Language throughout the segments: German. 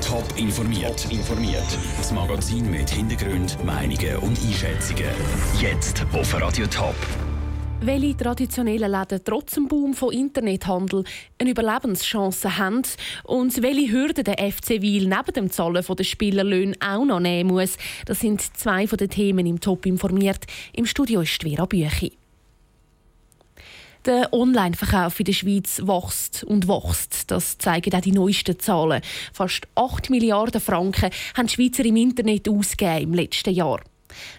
Top informiert. informiert. Das Magazin mit Hintergrund, Meinungen und Einschätzungen. Jetzt auf Radio Top. Welche traditionellen Läden trotz dem Boom von Internethandel eine Überlebenschance haben und welche Hürden der FC Wiel neben dem Zahlen der Spielerlöhne auch noch nehmen muss, das sind zwei von den Themen im Top informiert. Im Studio ist Vera Büchi. Der Online-Verkauf in der Schweiz wächst und wächst. Das zeigen auch die neuesten Zahlen. Fast 8 Milliarden Franken haben die Schweizer im Internet ausgegeben im letzten Jahr.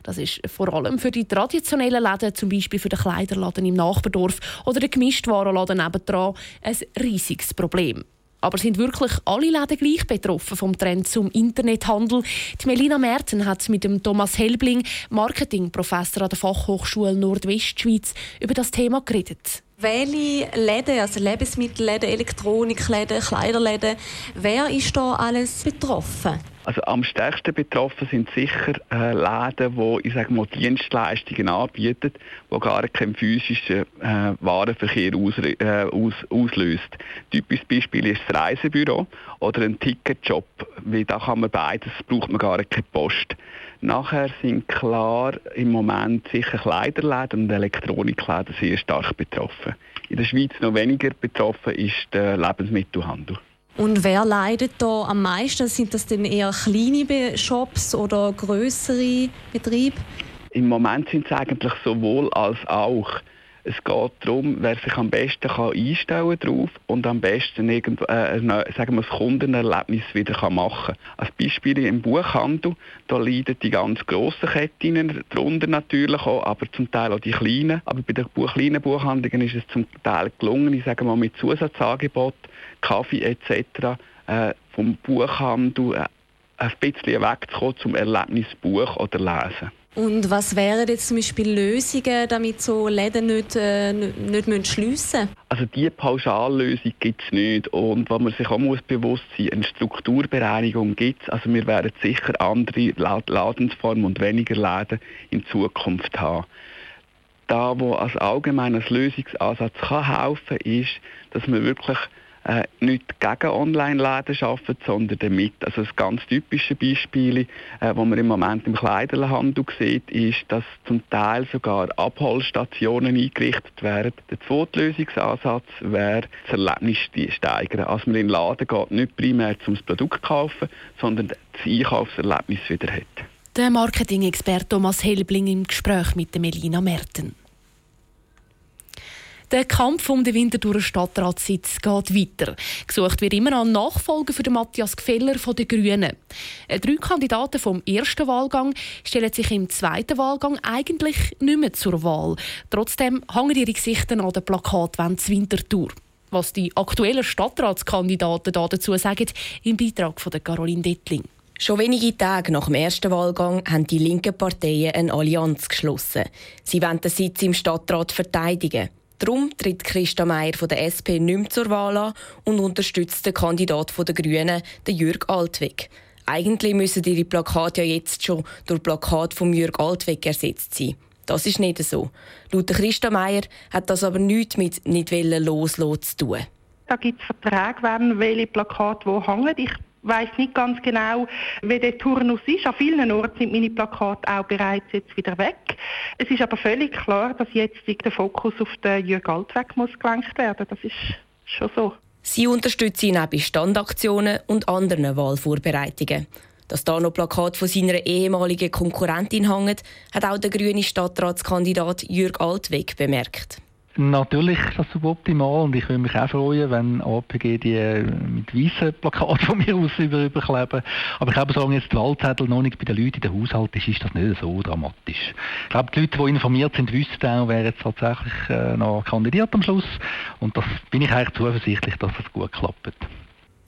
Das ist vor allem für die traditionellen Läden, zum Beispiel für den Kleiderladen im Nachbardorf oder den Gemischtwarenladen nebendran, ein riesiges Problem. Aber sind wirklich alle Läden gleich betroffen vom Trend zum Internethandel? Die Melina Merten hat mit dem Thomas Helbling, Marketingprofessor an der Fachhochschule Nordwestschweiz, über das Thema geredet. Welche Läden, also Lebensmittelläden, Elektronikläden, Kleiderläden, wer ist da alles betroffen? Also am stärksten betroffen sind sicher äh, Läden, die ich sage mal, Dienstleistungen anbieten, die gar keinen physischen äh, Warenverkehr aus, äh, aus, auslöst. Typisches Beispiel ist das Reisebüro oder ein Ticketjob, weil da kann man beides, braucht man gar keine Post. Nachher sind klar im Moment sicher Kleiderläden und Elektronikläden sehr stark betroffen. In der Schweiz noch weniger betroffen ist der Lebensmittelhandel. Und wer leidet da am meisten? Sind das denn eher kleine Shops oder größere Betriebe? Im Moment sind es eigentlich sowohl als auch. Es geht darum, wer sich am besten kann einstellen drauf und am besten irgend, äh, sagen wir, das Kundenerlebnis wieder machen kann. Als Beispiel im Buchhandel, da leiden die ganz grossen Ketten darunter natürlich auch, aber zum Teil auch die kleinen. Aber bei den kleinen Buchhandlungen ist es zum Teil gelungen, ich sage mal mit Zusatzangebot, Kaffee etc. Äh, vom Buchhandel äh, ein bisschen wegzukommen zum Erlebnis Buch oder Lesen. Und was wären jetzt zum Beispiel Lösungen, damit so Läden nicht, äh, nicht, nicht schliessen müssen? Also diese Pauschallösung gibt es nicht. Und was man sich auch muss bewusst sein eine Strukturbereinigung gibt es. Also wir werden sicher andere Ladensformen und weniger Läden in Zukunft haben. Da, wo als allgemeines Lösungsansatz kann helfen kann, ist, dass man wirklich äh, nicht gegen Online-Läden arbeiten, sondern damit. Also das ganz typische Beispiel, äh, was man im Moment im Kleiderhandel sieht, ist, dass zum Teil sogar Abholstationen eingerichtet werden. Der zweite Lösungsansatz wäre, das Erlebnis steigern. Also man in den Laden geht nicht primär zum Produkt kaufen, sondern das Einkaufserlebnis wieder hat. Der Marketing-Experte Thomas Helbling im Gespräch mit Melina Merten. Der Kampf um den Winterthurer Stadtratssitz geht weiter. Gesucht wird immer an Nachfolger für den Matthias Gfeller von den Grünen. Äh, drei Kandidaten vom ersten Wahlgang stellen sich im zweiten Wahlgang eigentlich nicht mehr zur Wahl. Trotzdem hängen ihre Gesichter an der Plakatwand Winterthur. Was die aktuellen Stadtratskandidaten dazu sagen, im Beitrag von Caroline Dettling. Schon wenige Tage nach dem ersten Wahlgang haben die linken Parteien eine Allianz geschlossen. Sie wollen den Sitz im Stadtrat verteidigen. Darum tritt Christa Meier von der SP nicht mehr zur Wahl an und unterstützt den Kandidat der Grünen, den Jürg Altweg. Eigentlich müssen ihre Plakate ja jetzt schon durch Plakat von Jürg Altweg ersetzt sein. Das ist nicht so. Laut Christa Meier hat das aber nichts mit nicht loslassen zu tun. Da gibt es Verträge, welche Plakate wo hängen. Ich weiß nicht ganz genau, wie der Turnus ist. An vielen Orten sind meine Plakate auch bereits jetzt wieder weg. Es ist aber völlig klar, dass jetzt der Fokus auf den Jürg Altweg muss gelenkt werden. Das ist schon so. Sie unterstützen ihn auch bei Standaktionen und anderen Wahlvorbereitungen. Dass da noch Plakat von seiner ehemaligen Konkurrentin hängt, hat auch der grüne Stadtratskandidat Jürg Altweg bemerkt. Natürlich ist das suboptimal und ich würde mich auch freuen, wenn APG die äh, mit weißen Plakaten von mir aus über, überkleben. Aber ich glaube, solange jetzt die Wahlzettel noch nicht bei den Leuten in den Haushalt ist, ist das nicht so dramatisch. Ich glaube, die Leute, die informiert sind, wissen auch, wer jetzt tatsächlich äh, noch kandidiert am Schluss. Und das bin ich eigentlich zuversichtlich, dass das gut klappt.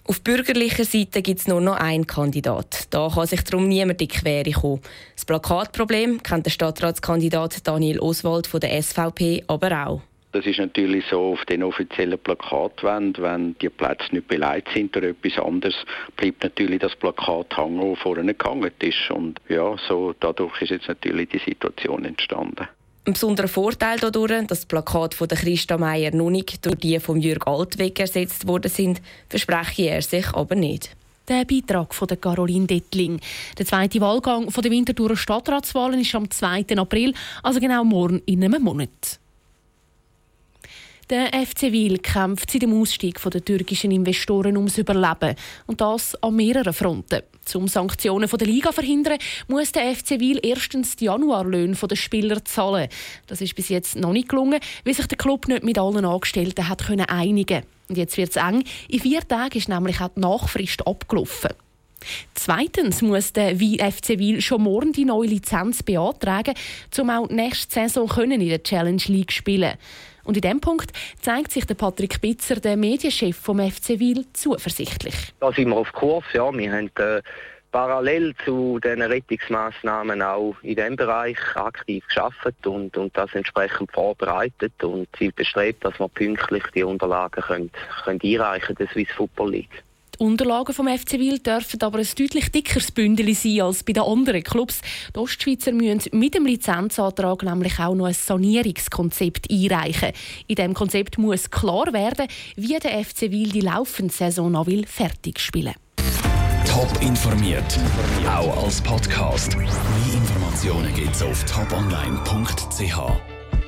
Auf bürgerlicher Seite gibt es nur noch einen Kandidat. Da kann sich darum niemand in die Quere kommen. Das Plakatproblem kennt der Stadtratskandidat Daniel Oswald von der SVP aber auch. Das ist natürlich so auf den offiziellen Plakatwänden, wenn die Plätze nicht beleidigt sind oder etwas anderes, bleibt natürlich das Plakat hängen, das vorne gehangen ist. Und ja, so dadurch ist jetzt natürlich die Situation entstanden. Ein besonderer Vorteil dadurch, dass die Plakate von Christa Meier nicht durch die von Jürg Altweg ersetzt worden sind, verspreche er sich aber nicht. Der Beitrag von Caroline Dettling. Der zweite Wahlgang der Winterthurer Stadtratswahlen ist am 2. April, also genau morgen in einem Monat. Der FC Wil kämpft seit dem Ausstieg der türkischen Investoren ums Überleben. Und das an mehreren Fronten. Um Sanktionen der Liga zu verhindern, muss der FC Wil erstens die Januarlöhne der Spieler zahlen. Das ist bis jetzt noch nicht gelungen, weil sich der Club nicht mit allen Angestellten hat einigen Und jetzt wird es eng. In vier Tagen ist nämlich auch die Nachfrist abgelaufen. Zweitens muss der FC Wil schon morgen die neue Lizenz beantragen, um auch nächste Saison in der Challenge League spielen Und in diesem Punkt zeigt sich der Patrick Bitzer, der Medienchef vom FC Wil, zuversichtlich. Da sind wir auf Kurs. Ja. Wir haben äh, parallel zu den Rettungsmaßnahmen auch in diesem Bereich aktiv geschafft und, und das entsprechend vorbereitet und sie bestrebt, dass wir pünktlich die Unterlagen können, können einreichen können, der Swiss Football League. Die Unterlagen vom FC Wil dürfen aber ein deutlich dickeres Bündel sein als bei den anderen Clubs. Die Ostschweizer müssen mit dem Lizenzantrag nämlich auch noch ein Sanierungskonzept einreichen. In diesem Konzept muss klar werden, wie der FC Wil die laufende Saison noch will fertig spielen Top informiert, auch als Podcast. Mehr Informationen gibt es auf toponline.ch.